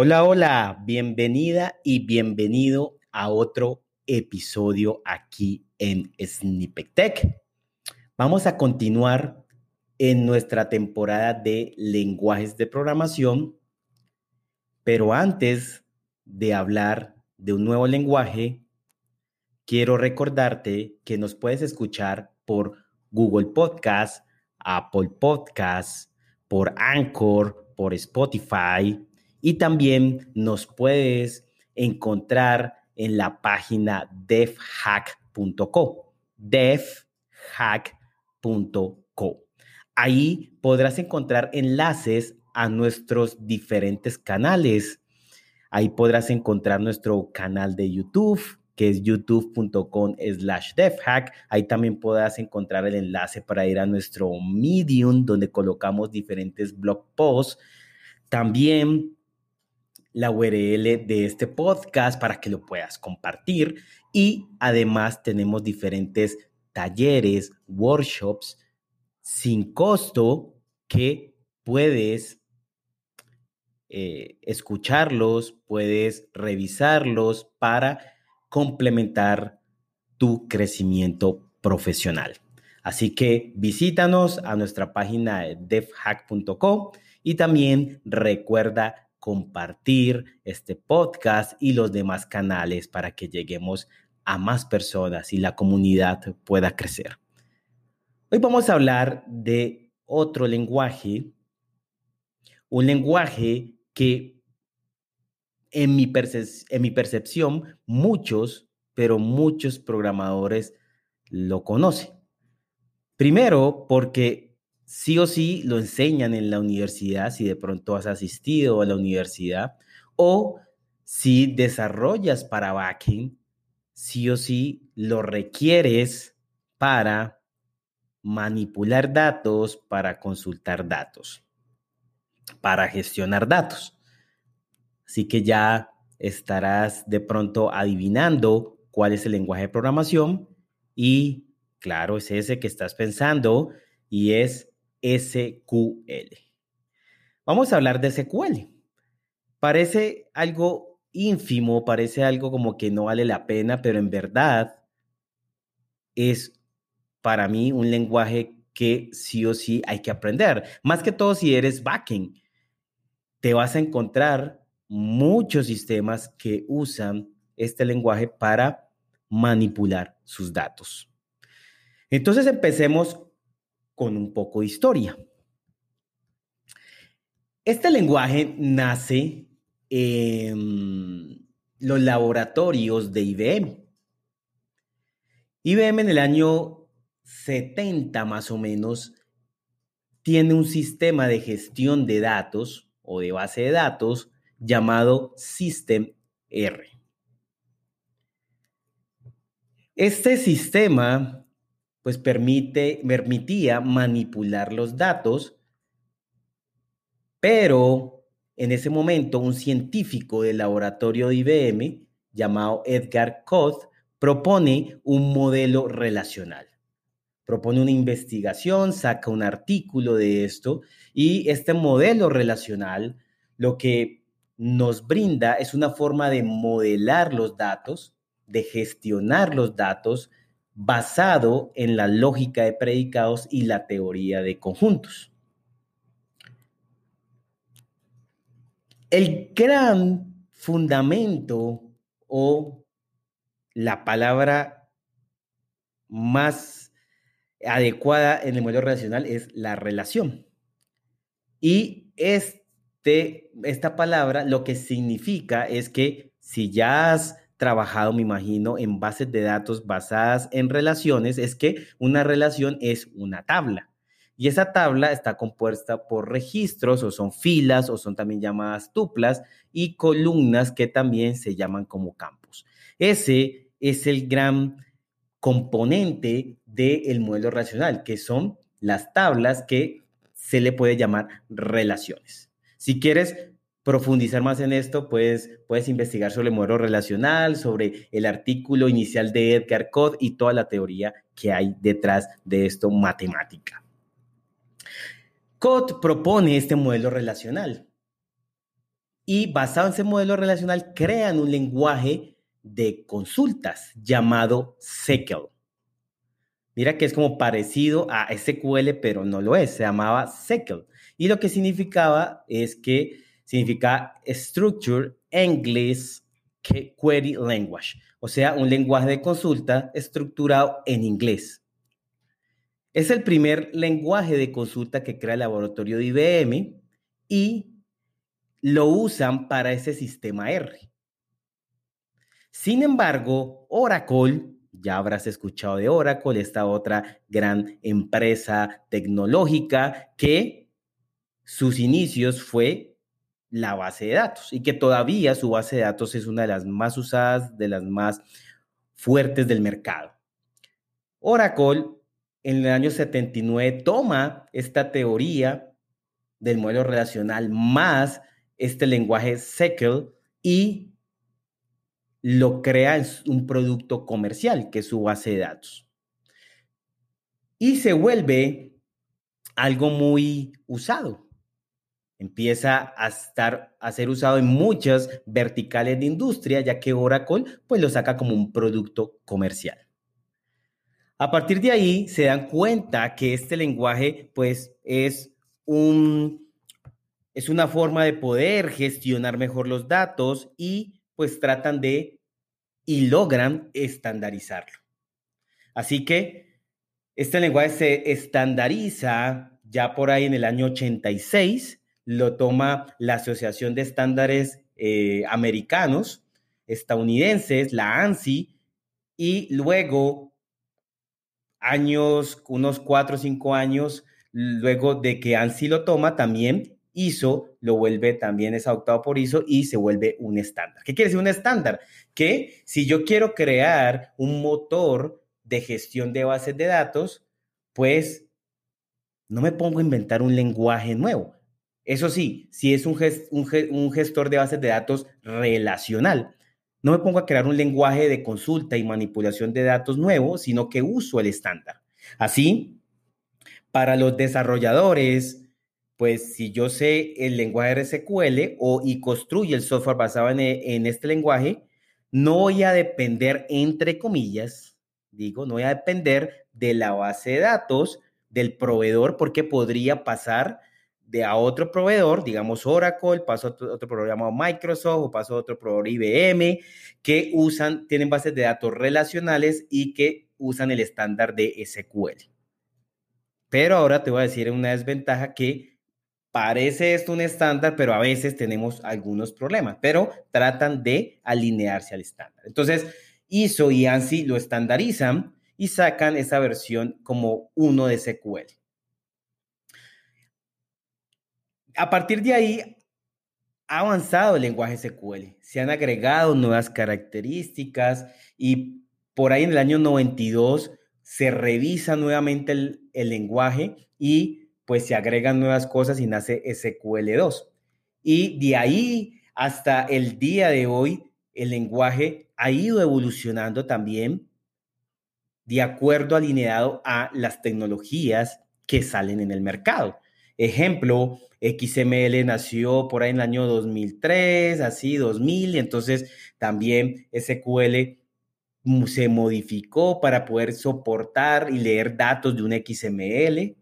Hola, hola, bienvenida y bienvenido a otro episodio aquí en Snippet Tech. Vamos a continuar en nuestra temporada de lenguajes de programación, pero antes de hablar de un nuevo lenguaje, quiero recordarte que nos puedes escuchar por Google Podcast, Apple Podcast, por Anchor, por Spotify y también nos puedes encontrar en la página devhack.co. devhack.co. Ahí podrás encontrar enlaces a nuestros diferentes canales. Ahí podrás encontrar nuestro canal de YouTube, que es youtube.com slash devhack. Ahí también podrás encontrar el enlace para ir a nuestro Medium, donde colocamos diferentes blog posts. También la URL de este podcast para que lo puedas compartir. Y además tenemos diferentes talleres, workshops sin costo que puedes eh, escucharlos, puedes revisarlos para complementar tu crecimiento profesional. Así que visítanos a nuestra página devhack.com y también recuerda compartir este podcast y los demás canales para que lleguemos a más personas y la comunidad pueda crecer. Hoy vamos a hablar de otro lenguaje, un lenguaje que en mi, percepción muchos, pero muchos programadores lo conocen. Primero, porque sí o sí lo enseñan en la universidad, si de pronto has asistido a la universidad, o si desarrollas para backend, sí o sí lo requieres para manipular datos, para consultar datos, para gestionar datos. Así que ya estarás de pronto adivinando cuál es el lenguaje de programación y claro, es ese que estás pensando y es SQL. Vamos a hablar de SQL. Parece algo ínfimo, parece algo como que no vale la pena, pero en verdad es para mí un lenguaje que sí o sí hay que aprender. Más que todo si eres backend, te vas a encontrar muchos sistemas que usan este lenguaje para manipular sus datos. Entonces empecemos con un poco de historia. Este lenguaje nace en los laboratorios de IBM. IBM en el año 70 más o menos tiene un sistema de gestión de datos o de base de datos llamado System R. Este sistema pues permite, permitía manipular los datos, pero en ese momento un científico del laboratorio de IBM llamado Edgar Koth propone un modelo relacional. Propone una investigación, saca un artículo de esto y este modelo relacional lo que nos brinda es una forma de modelar los datos, de gestionar los datos, basado en la lógica de predicados y la teoría de conjuntos. El gran fundamento o la palabra más adecuada en el modelo relacional es la relación. Y este, esta palabra lo que significa es que si ya has trabajado, me imagino, en bases de datos basadas en relaciones, es que una relación es una tabla. Y esa tabla está compuesta por registros o son filas o son también llamadas tuplas y columnas que también se llaman como campos. Ese es el gran componente del modelo racional, que son las tablas que se le puede llamar relaciones. Si quieres profundizar más en esto, pues puedes investigar sobre el modelo relacional, sobre el artículo inicial de Edgar Code y toda la teoría que hay detrás de esto matemática. Code propone este modelo relacional y basado en ese modelo relacional crean un lenguaje de consultas llamado SQL. Mira que es como parecido a SQL, pero no lo es, se llamaba SQL. Y lo que significaba es que significa Structure English Query Language, o sea, un lenguaje de consulta estructurado en inglés. Es el primer lenguaje de consulta que crea el laboratorio de IBM y lo usan para ese sistema R. Sin embargo, Oracle ya habrás escuchado de Oracle, esta otra gran empresa tecnológica que sus inicios fue la base de datos y que todavía su base de datos es una de las más usadas, de las más fuertes del mercado. Oracle en el año 79 toma esta teoría del modelo relacional más este lenguaje SQL y lo crea en un producto comercial, que es su base de datos. Y se vuelve algo muy usado. Empieza a estar a ser usado en muchas verticales de industria, ya que Oracle pues lo saca como un producto comercial. A partir de ahí se dan cuenta que este lenguaje pues es un es una forma de poder gestionar mejor los datos y pues tratan de y logran estandarizarlo. Así que este lenguaje se estandariza ya por ahí en el año 86, lo toma la Asociación de Estándares eh, Americanos, estadounidenses, la ANSI, y luego, años, unos cuatro o cinco años, luego de que ANSI lo toma, también ISO lo vuelve también es adoptado por ISO y se vuelve un estándar. ¿Qué quiere decir un estándar? Que si yo quiero crear un motor de gestión de bases de datos, pues no me pongo a inventar un lenguaje nuevo. Eso sí, si es un, un gestor de bases de datos relacional, no me pongo a crear un lenguaje de consulta y manipulación de datos nuevo, sino que uso el estándar. Así, para los desarrolladores, pues si yo sé el lenguaje RSQL o, y construye el software basado en, en, este lenguaje, no voy a depender, entre comillas, digo, no voy a depender de la base de datos del proveedor porque podría pasar de a otro proveedor, digamos Oracle, paso a otro, otro proveedor llamado Microsoft o paso a otro proveedor IBM, que usan, tienen bases de datos relacionales y que usan el estándar de SQL. Pero ahora te voy a decir una desventaja que Parece esto un estándar, pero a veces tenemos algunos problemas, pero tratan de alinearse al estándar. Entonces, ISO y ANSI lo estandarizan y sacan esa versión como uno de SQL. A partir de ahí, ha avanzado el lenguaje SQL, se han agregado nuevas características y por ahí en el año 92 se revisa nuevamente el, lenguaje y pues se agregan nuevas cosas y nace SQL2. Y de ahí hasta el día de hoy, el lenguaje ha ido evolucionando también de acuerdo alineado a las tecnologías que salen en el mercado. Ejemplo, XML nació por ahí en el año 2003, así 2000, entonces también SQL se modificó para poder soportar y leer datos de un XML.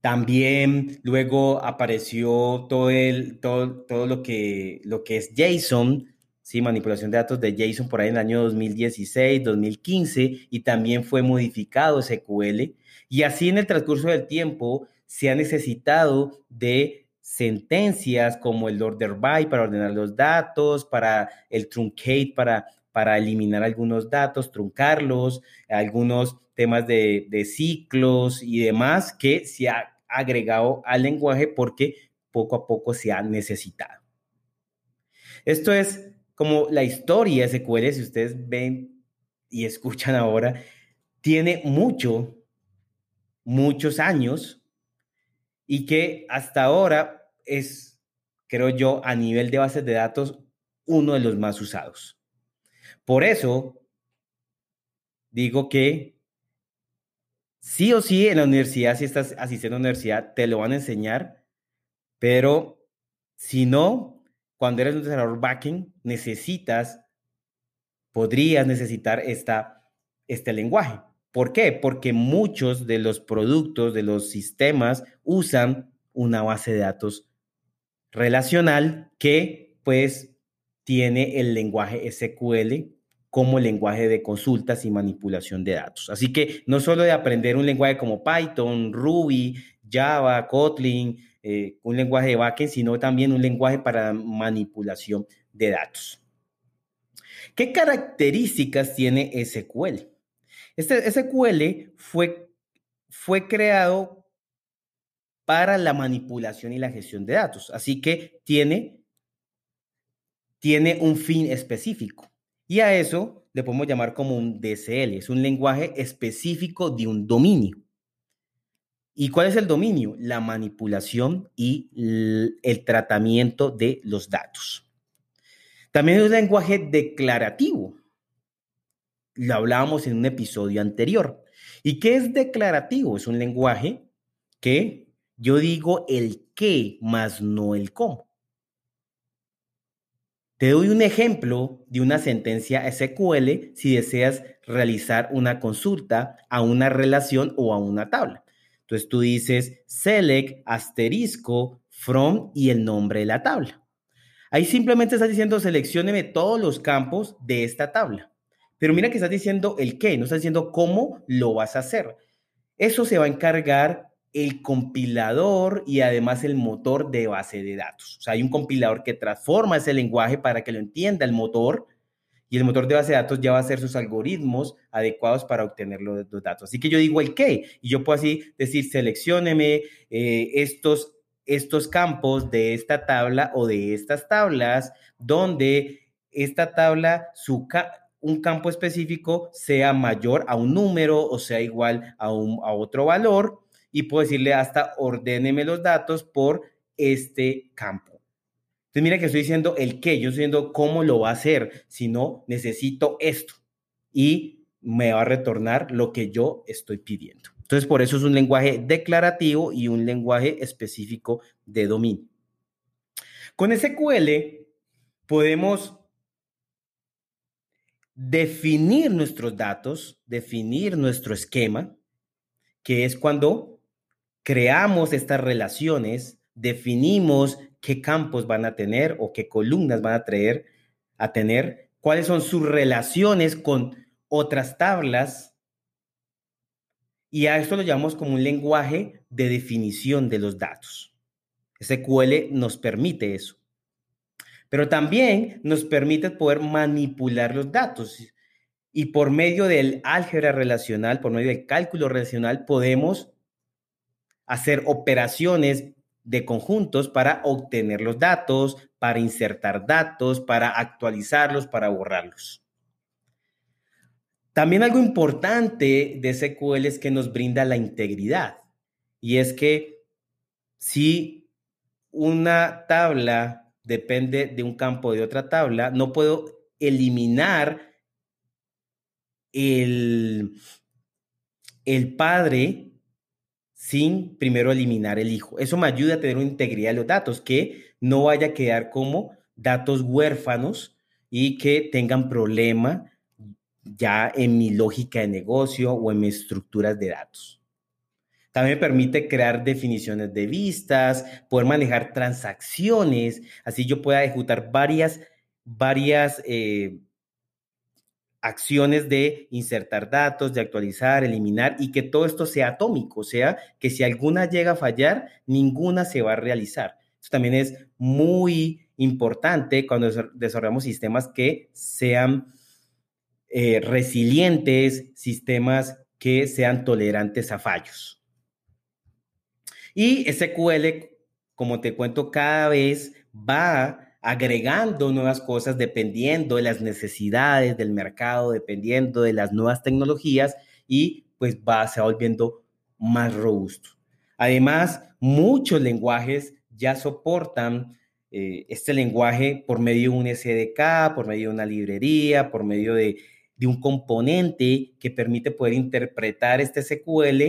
También luego apareció todo, el, todo, todo lo, que, lo que es JSON, ¿sí? manipulación de datos de JSON por ahí en el año 2016, 2015, y también fue modificado SQL. Y así en el transcurso del tiempo se ha necesitado de sentencias como el order by para ordenar los datos, para el truncate para, para eliminar algunos datos, truncarlos, algunos temas de, de ciclos y demás que se ha agregado al lenguaje porque poco a poco se ha necesitado. Esto es como la historia SQL, si ustedes ven y escuchan ahora, tiene mucho, muchos años y que hasta ahora es, creo yo, a nivel de bases de datos, uno de los más usados. Por eso digo que sí o sí en la universidad, si estás asistiendo a la universidad, te lo van a enseñar, pero sino cuando eres un desarrollador backend, necesitas, podrías necesitar esta, este lenguaje. ¿Por qué? Porque muchos de los productos, de los sistemas, usan una base de datos relacional que pues tiene el lenguaje SQL como lenguaje de consultas y manipulación de datos. Así que no solo de aprender un lenguaje como Python, Ruby, Java, Kotlin, eh, un lenguaje de backend, sino también un lenguaje para manipulación de datos. ¿Qué características tiene SQL? Este SQL fue, fue creado para la manipulación y la gestión de datos, así que tiene, tiene un fin específico. Y a eso le podemos llamar como un DSL, es un lenguaje específico de un dominio. ¿Y cuál es el dominio? La manipulación y el tratamiento de los datos. También es un lenguaje declarativo. Lo hablábamos en un episodio anterior. ¿Y qué es declarativo? Es un lenguaje que yo digo el qué más no el cómo. Te doy un ejemplo de una sentencia SQL si deseas realizar una consulta a una relación o a una tabla. Entonces tú dices select asterisco from y el nombre de la tabla. Ahí simplemente estás diciendo seleccioneme todos los campos de esta tabla. Pero mira que estás diciendo el qué, no estás diciendo cómo lo vas a hacer. Eso se va a encargar el compilador y además el motor de base de datos. O sea, hay un compilador que transforma ese lenguaje para que lo entienda el motor y el motor de base de datos ya va a hacer sus algoritmos adecuados para obtener los, datos. Así que yo digo el qué y yo puedo así decir, seleccioneme eh, estos, estos campos de esta tabla o de estas tablas donde esta tabla, su un campo específico sea mayor a un número o sea igual a, un, a otro valor y puedo decirle hasta ordéneme los datos por este campo. Entonces mira que estoy diciendo el qué, yo estoy diciendo cómo lo va a hacer, si no necesito esto y me va a retornar lo que yo estoy pidiendo. Entonces por eso es un lenguaje declarativo y un lenguaje específico de dominio. Con SQL podemos definir nuestros datos, definir nuestro esquema, que es cuando creamos estas relaciones, definimos qué campos van a tener o qué columnas van a, traer, a tener, cuáles son sus relaciones con otras tablas. Y a esto lo llamamos como un lenguaje de definición de los datos. SQL nos permite eso. Pero también nos permite poder manipular los datos. Y por medio del álgebra relacional, por medio del cálculo relacional, podemos hacer operaciones de conjuntos para obtener los datos, para insertar datos, para actualizarlos, para borrarlos. También algo importante de SQL es que nos brinda la integridad. Y es que si una tabla depende de un campo de otra tabla, no puedo eliminar el, el padre sin primero eliminar el hijo. Eso me ayuda a tener una integridad de los datos, que no vaya a quedar como datos huérfanos y que tengan problema ya en mi lógica de negocio o en mis estructuras de datos. También me permite crear definiciones de vistas, poder manejar transacciones, así yo pueda ejecutar varias, varias eh, acciones de insertar datos, de actualizar, eliminar y que todo esto sea atómico, o sea, que si alguna llega a fallar, ninguna se va a realizar. Eso también es muy importante cuando desarrollamos sistemas que sean eh, resilientes, sistemas que sean tolerantes a fallos. Y SQL, como te cuento, cada vez va agregando nuevas cosas dependiendo de las necesidades del mercado, dependiendo de las nuevas tecnologías y pues va, se va volviendo más robusto. Además, muchos lenguajes ya soportan eh, este lenguaje por medio de un SDK, por medio de una librería, por medio de, de un componente que permite poder interpretar este SQL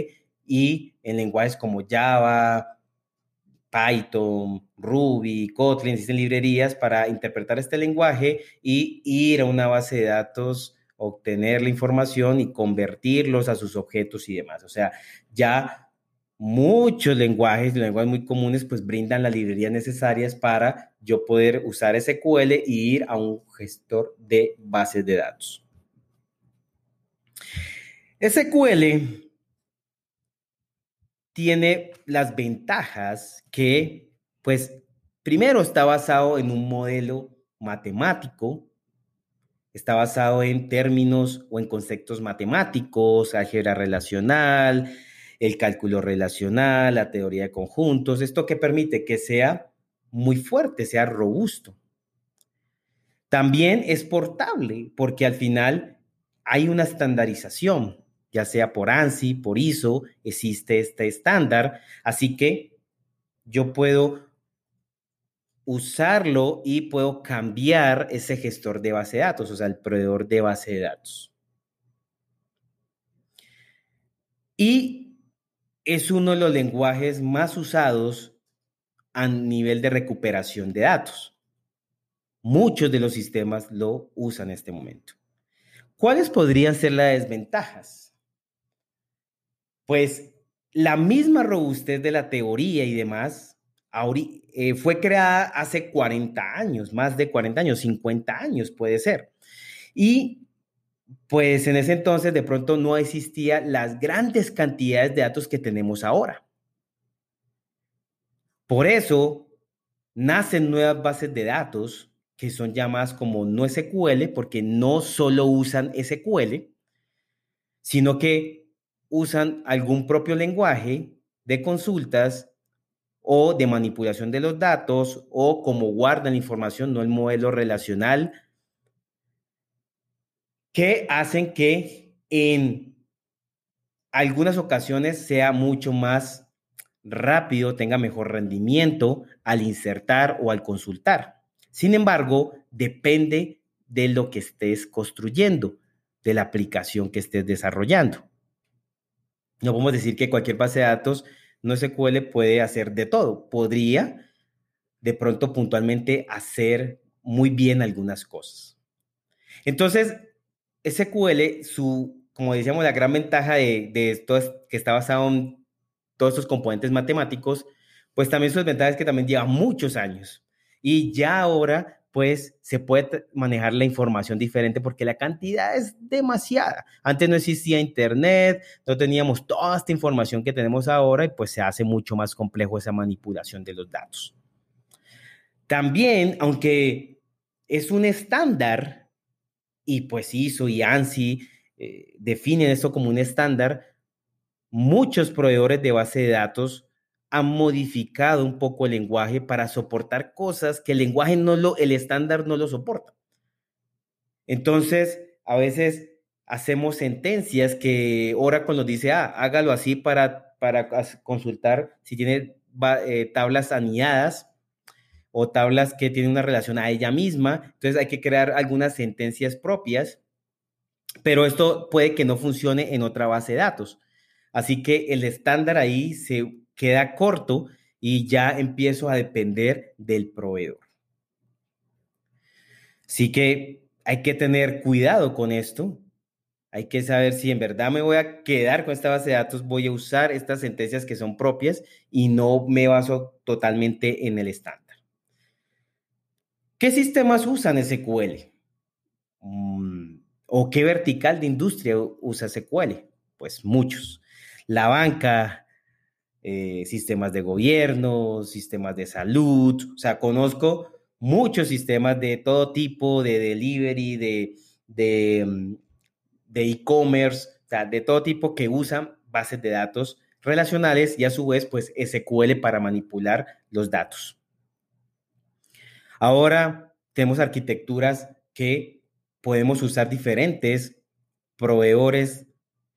y en lenguajes como Java, Python, Ruby, Kotlin, existen librerías para interpretar este lenguaje y ir a una base de datos, obtener la información y convertirlos a sus objetos y demás. O sea, ya muchos lenguajes, lenguajes muy comunes, pues brindan las librerías necesarias para yo poder usar SQL y ir a un gestor de bases de datos. SQL tiene las ventajas que, pues, primero está basado en un modelo matemático, está basado en términos o en conceptos matemáticos, álgebra relacional, el cálculo relacional, la teoría de conjuntos, esto que permite que sea muy fuerte, sea robusto. También es portable porque al final hay una estandarización ya sea por ANSI, por ISO, existe este estándar. Así que yo puedo usarlo y puedo cambiar ese gestor de base de datos, o sea, el proveedor de base de datos. Y es uno de los lenguajes más usados a nivel de recuperación de datos. Muchos de los sistemas lo usan en este momento. ¿Cuáles podrían ser las desventajas? Pues la misma robustez de la teoría y demás eh, fue creada hace 40 años, más de 40 años, 50 años puede ser. Y pues en ese entonces de pronto no existía las grandes cantidades de datos que tenemos ahora. Por eso nacen nuevas bases de datos que son llamadas como no SQL, porque no solo usan SQL, sino que usan algún propio lenguaje de consultas o de manipulación de los datos o como guardan información, no el modelo relacional, que hacen que en algunas ocasiones sea mucho más rápido, tenga mejor rendimiento al insertar o al consultar. Sin embargo, depende de lo que estés construyendo, de la aplicación que estés desarrollando. No podemos decir que cualquier base de datos no SQL puede hacer de todo. Podría de pronto puntualmente hacer muy bien algunas cosas. Entonces, SQL, su, como decíamos, la gran ventaja de, de esto es que está basado en todos estos componentes matemáticos, pues también su desventaja es que también lleva muchos años. Y ya ahora pues se puede manejar la información diferente porque la cantidad es demasiada. Antes no existía internet, no teníamos toda esta información que tenemos ahora y pues se hace mucho más complejo esa manipulación de los datos. También, aunque es un estándar y pues ISO y ANSI eh, definen esto como un estándar, muchos proveedores de base de datos han modificado un poco el lenguaje para soportar cosas que el lenguaje no lo, el estándar no lo soporta. Entonces, a veces hacemos sentencias que Oracle nos dice, ah, hágalo así para, para consultar si tiene eh, tablas anidadas o tablas que tienen una relación a ella misma. Entonces hay que crear algunas sentencias propias, pero esto puede que no funcione en otra base de datos. Así que el estándar ahí se queda corto y ya empiezo a depender del proveedor. Así que hay que tener cuidado con esto. Hay que saber si en verdad me voy a quedar con esta base de datos, voy a usar estas sentencias que son propias y no me baso totalmente en el estándar. ¿Qué sistemas usan SQL? Mm, ¿O qué vertical de industria usa SQL? Pues muchos. La banca, eh, sistemas de gobierno, sistemas de salud, o sea, conozco muchos sistemas de todo tipo, de delivery, de, de, mm, de e-commerce, o sea, de todo tipo que usan bases de datos relacionales y a su vez, pues SQL para manipular los datos. Ahora tenemos arquitecturas que podemos usar diferentes proveedores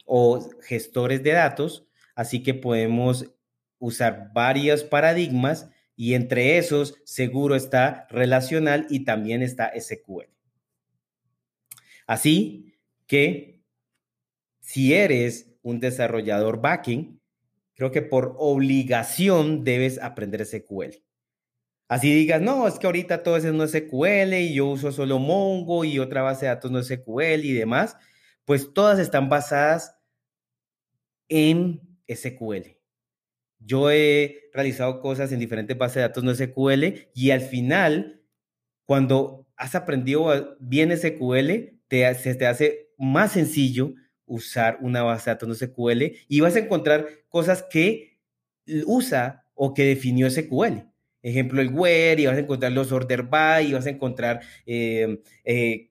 o gestores de datos, así que podemos usar varios paradigmas y entre esos seguro está relacional y también está SQL. Así que si eres un desarrollador backing, creo que por obligación debes aprender SQL. Así digas, no, es que ahorita todo eso no SQL y yo uso solo Mongo y otra base de datos no SQL y demás, pues todas están basadas en SQL. Yo he realizado cosas en diferentes bases de datos no SQL y al final, cuando has aprendido bien SQL, se te hace más sencillo usar una base de datos no SQL y vas a encontrar cosas que usa o que definió SQL ejemplo, el where, y vas a encontrar los order by, y vas a encontrar em, eh,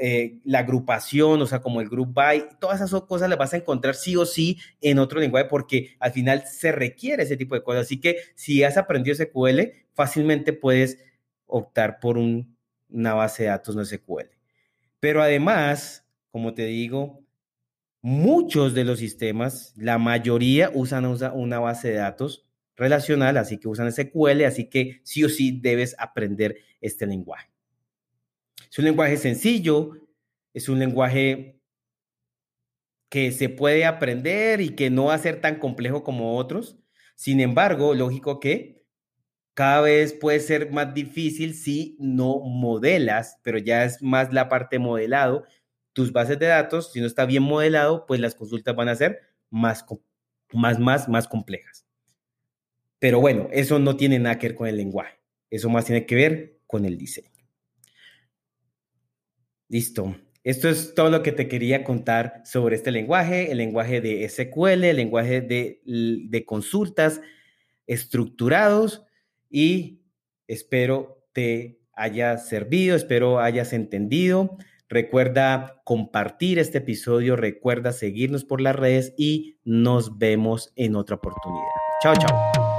eh, la agrupación, o sea, como el group by, todas esas cosas las vas a encontrar sí o sí en otro lenguaje porque al final se requiere ese tipo de cosas. Así que si has aprendido SQL, fácilmente puedes optar por una base de datos no SQL. Pero además, como te digo, muchos de los sistemas, la mayoría usan una base de datos relacional, así que usan SQL, así que sí o sí debes aprender este lenguaje. Es un lenguaje sencillo, es un lenguaje que se puede aprender y que no va a ser tan complejo como otros. Sin embargo, lógico que cada vez puede ser más difícil si no modelas, pero ya es más la parte modelado. Tus bases de datos, si no está bien modelado, pues las consultas van a ser más, más, más, más complejas. Pero bueno, eso no tiene nada que ver con el lenguaje. Eso más tiene que ver con el diseño. Listo. Esto es todo lo que te quería contar sobre este lenguaje, el lenguaje de SQL, el lenguaje de, consultas estructurados y espero te haya servido, espero hayas entendido. Recuerda compartir este episodio, recuerda seguirnos por las redes y nos vemos en otra oportunidad. Chao, chao.